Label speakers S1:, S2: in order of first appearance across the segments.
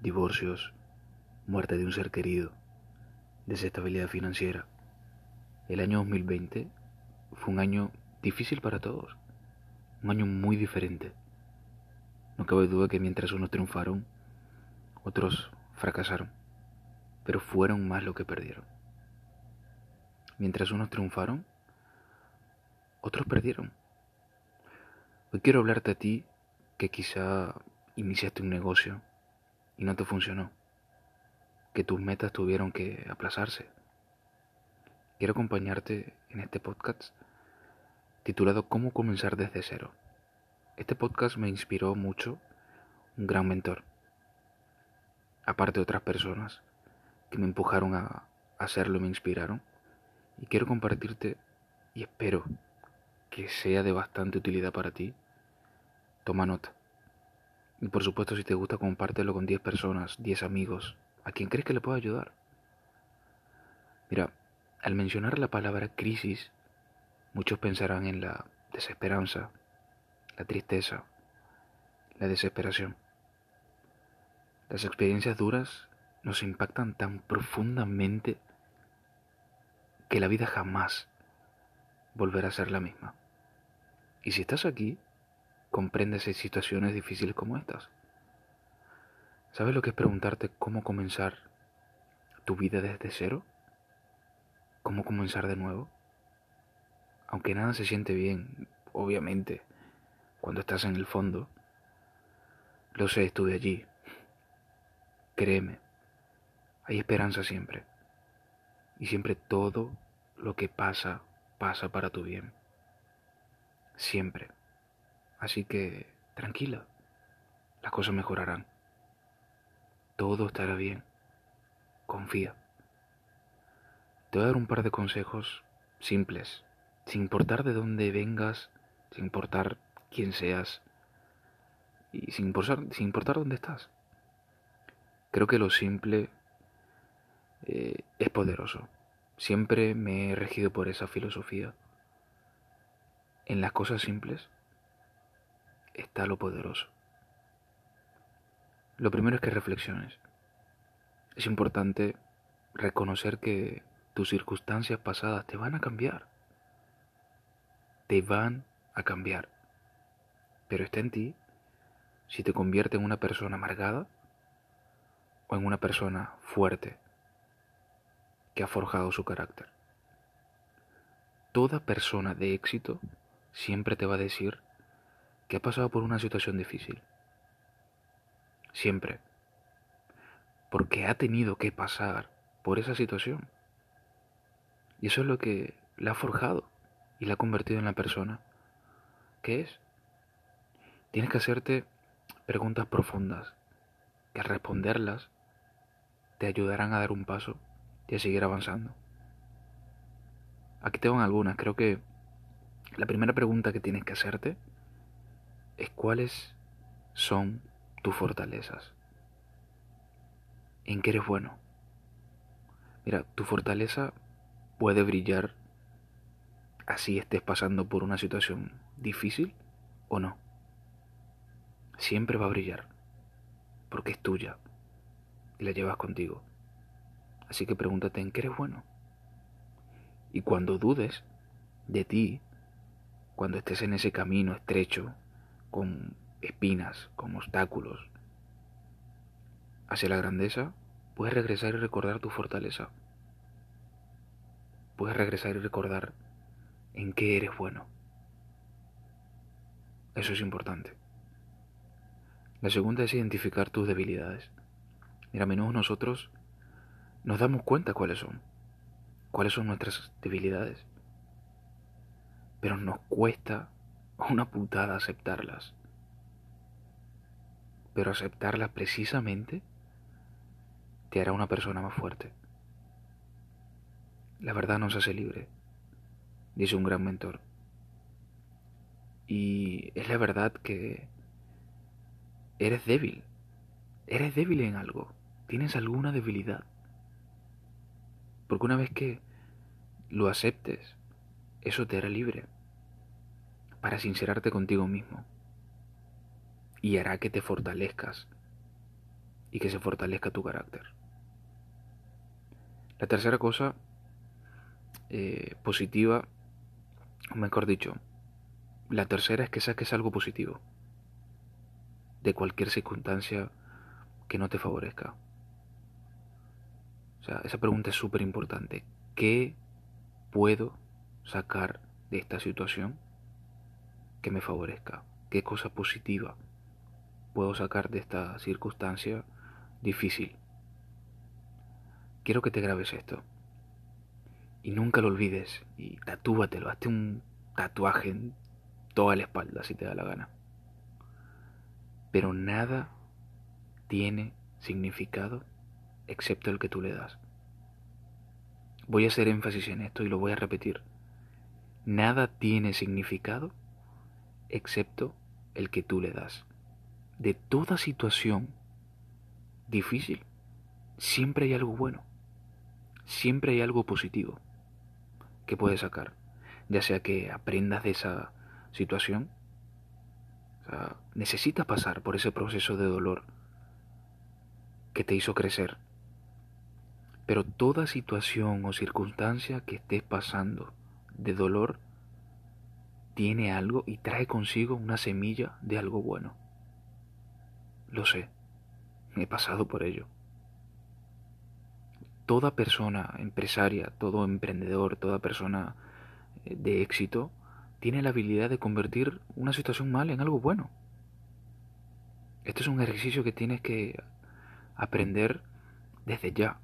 S1: divorcios, muerte de un ser querido, desestabilidad financiera. El año 2020 fue un año difícil para todos, un año muy diferente. No cabe duda que mientras unos triunfaron, otros fracasaron, pero fueron más lo que perdieron. Mientras unos triunfaron, otros perdieron. Hoy quiero hablarte a ti que quizá iniciaste un negocio y no te funcionó, que tus metas tuvieron que aplazarse. Quiero acompañarte en este podcast titulado Cómo comenzar desde cero. Este podcast me inspiró mucho un gran mentor, aparte de otras personas que me empujaron a hacerlo me inspiraron. Y quiero compartirte y espero que sea de bastante utilidad para ti. Toma nota. Y por supuesto, si te gusta, compártelo con 10 personas, 10 amigos, a quien crees que le pueda ayudar. Mira, al mencionar la palabra crisis, muchos pensarán en la desesperanza, la tristeza, la desesperación. Las experiencias duras nos impactan tan profundamente que la vida jamás volverá a ser la misma. Y si estás aquí, comprendes situaciones difíciles como estas. ¿Sabes lo que es preguntarte cómo comenzar tu vida desde cero? ¿Cómo comenzar de nuevo? Aunque nada se siente bien, obviamente, cuando estás en el fondo. Lo sé, estuve allí. Créeme, hay esperanza siempre. Y siempre todo lo que pasa, pasa para tu bien. Siempre. Así que tranquila, las cosas mejorarán. Todo estará bien. Confía. Te voy a dar un par de consejos simples, sin importar de dónde vengas, sin importar quién seas y sin importar, sin importar dónde estás. Creo que lo simple eh, es poderoso. Siempre me he regido por esa filosofía. En las cosas simples está lo poderoso. Lo primero es que reflexiones. Es importante reconocer que tus circunstancias pasadas te van a cambiar. Te van a cambiar. Pero está en ti si te convierte en una persona amargada o en una persona fuerte que ha forjado su carácter. Toda persona de éxito siempre te va a decir que ha pasado por una situación difícil. Siempre. Porque ha tenido que pasar por esa situación. Y eso es lo que le ha forjado y la ha convertido en la persona que es. Tienes que hacerte preguntas profundas que al responderlas te ayudarán a dar un paso y a seguir avanzando. Aquí tengo algunas. Creo que la primera pregunta que tienes que hacerte cuáles son tus fortalezas. ¿En qué eres bueno? Mira, tu fortaleza puede brillar así estés pasando por una situación difícil o no. Siempre va a brillar, porque es tuya y la llevas contigo. Así que pregúntate en qué eres bueno. Y cuando dudes de ti, cuando estés en ese camino estrecho, con espinas, con obstáculos, hacia la grandeza, puedes regresar y recordar tu fortaleza. Puedes regresar y recordar en qué eres bueno. Eso es importante. La segunda es identificar tus debilidades. Mira, a menudo nosotros nos damos cuenta cuáles son, cuáles son nuestras debilidades. Pero nos cuesta una putada aceptarlas. Pero aceptarlas precisamente te hará una persona más fuerte. La verdad nos hace libre, dice un gran mentor. Y es la verdad que eres débil. Eres débil en algo. Tienes alguna debilidad. Porque una vez que lo aceptes, eso te hará libre para sincerarte contigo mismo y hará que te fortalezcas y que se fortalezca tu carácter. La tercera cosa eh, positiva, o mejor dicho, la tercera es que saques algo positivo de cualquier circunstancia que no te favorezca. O sea, esa pregunta es súper importante. ¿Qué puedo sacar de esta situación que me favorezca? ¿Qué cosa positiva puedo sacar de esta circunstancia difícil? Quiero que te grabes esto. Y nunca lo olvides. Y tatúatelo. Hazte un tatuaje en toda la espalda si te da la gana. Pero nada tiene significado excepto el que tú le das. Voy a hacer énfasis en esto y lo voy a repetir. Nada tiene significado excepto el que tú le das. De toda situación difícil, siempre hay algo bueno. Siempre hay algo positivo que puedes sacar. Ya sea que aprendas de esa situación. necesitas pasar por ese proceso de dolor que te hizo crecer. Pero toda situación o circunstancia que estés pasando de dolor tiene algo y trae consigo una semilla de algo bueno. Lo sé, he pasado por ello. Toda persona empresaria, todo emprendedor, toda persona eh, de éxito tiene la habilidad de convertir una situación mal en algo bueno. Esto es un ejercicio que tienes que aprender desde ya.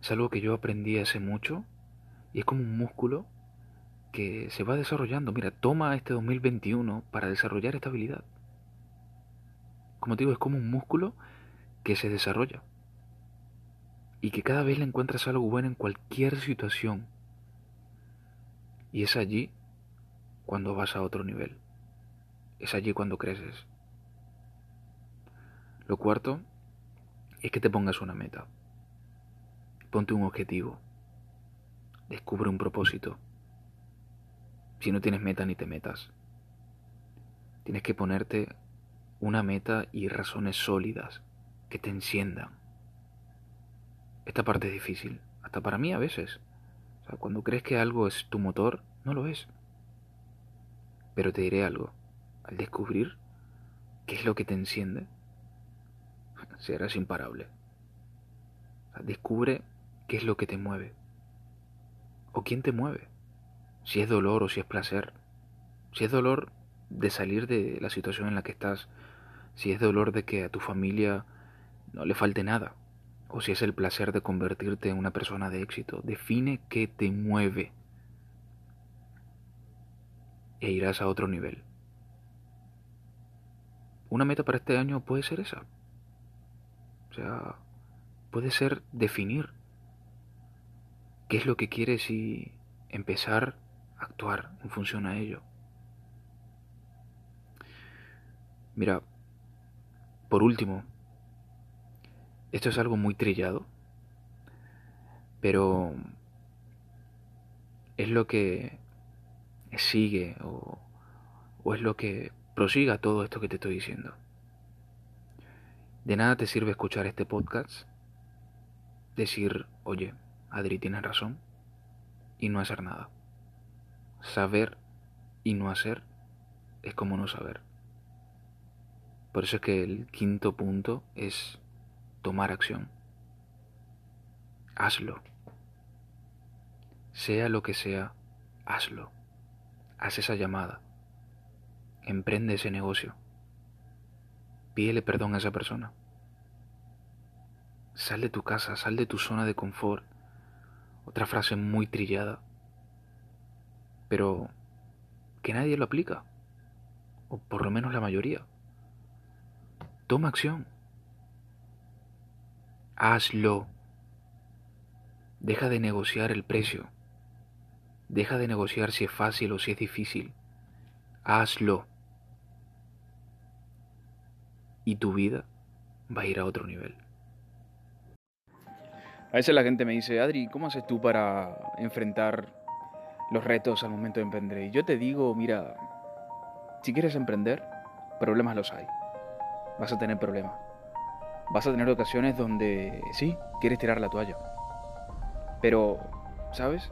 S1: Es algo que yo aprendí hace mucho y es como un músculo que se va desarrollando. Mira, toma este 2021 para desarrollar esta habilidad. Como te digo, es como un músculo que se desarrolla y que cada vez le encuentras algo bueno en cualquier situación. Y es allí cuando vas a otro nivel. Es allí cuando creces. Lo cuarto es que te pongas una meta. Ponte un objetivo. Descubre un propósito. Si no tienes meta ni te metas. Tienes que ponerte una meta y razones sólidas que te enciendan. Esta parte es difícil, hasta para mí a veces. Cuando crees que algo es tu motor, no lo es. Pero te diré algo, al descubrir qué es lo que te enciende, serás imparable. descubre qué es lo que te mueve. O quién te mueve. Si es dolor o si es placer. Si es dolor de salir de la situación en la que estás. Si es dolor de que a tu familia no le falte nada. O si es el placer de convertirte en una persona de éxito. Define qué te mueve. E irás a otro nivel. Una meta para este año puede ser esa. O sea, puede ser definir qué es lo que quieres y empezar actuar en función a ello. Mira, por último, esto es algo muy trillado, pero es lo que sigue o, es lo que prosiga todo esto que te estoy diciendo. De nada te sirve escuchar este podcast, decir, oye, Adri tiene razón, y no hacer nada. Saber y no hacer es como no saber. Por eso es que el quinto punto es tomar acción. Hazlo. Sea lo que sea, hazlo. Haz esa llamada. Emprende ese negocio. Pídele perdón a esa persona. Sal de tu casa, sal de tu zona de confort. Otra frase muy trillada. Pero que nadie lo aplica. O por lo menos la mayoría. Toma acción. Hazlo. Deja de negociar el precio. Deja de negociar si es fácil o si es difícil. Hazlo y tu vida va a ir a otro nivel. A veces la gente me dice, Adri, ¿cómo haces tú para enfrentar los retos al momento de emprender? Y yo te digo, mira, si quieres emprender, problemas los hay. Vas a tener problemas.
S2: vas a tener ocasiones donde sí, quieres tirar la toalla. Pero, ¿sabes?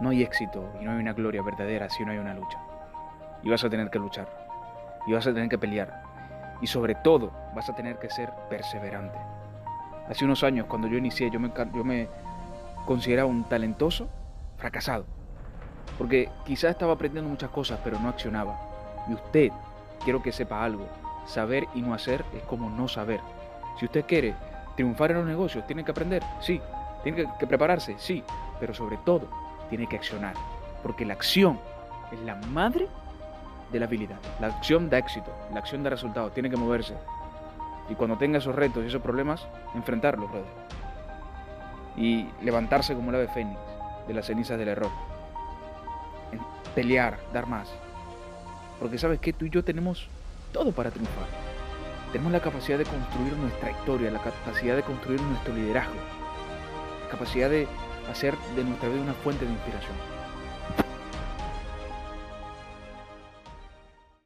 S2: No hay éxito y no hay una gloria verdadera si no hay una lucha. Y vas a tener que luchar. Y vas a tener que pelear. Y sobre todo, vas a tener que ser perseverante. Hace unos años, cuando yo inicié, yo me, yo me consideraba un talentoso fracasado. Porque quizás estaba aprendiendo muchas cosas, pero no accionaba. Y usted, quiero que sepa algo. Saber y no hacer es como no saber. Si usted quiere triunfar en los negocios, tiene que aprender, sí. Tiene que, prepararse, sí. Pero sobre todo, tiene que accionar. Porque la acción es la madre de la habilidad. La acción da éxito, la acción da resultados, tiene que moverse. Y cuando tenga esos retos y esos problemas, enfrentarlos, brother. Y levantarse como el ave fénix de las cenizas del error. Pelear, dar más. Porque sabes que tú y yo tenemos todo para triunfar. Tenemos la capacidad de construir nuestra historia, la capacidad de construir nuestro liderazgo, la capacidad de hacer de nuestra vida una fuente de inspiración.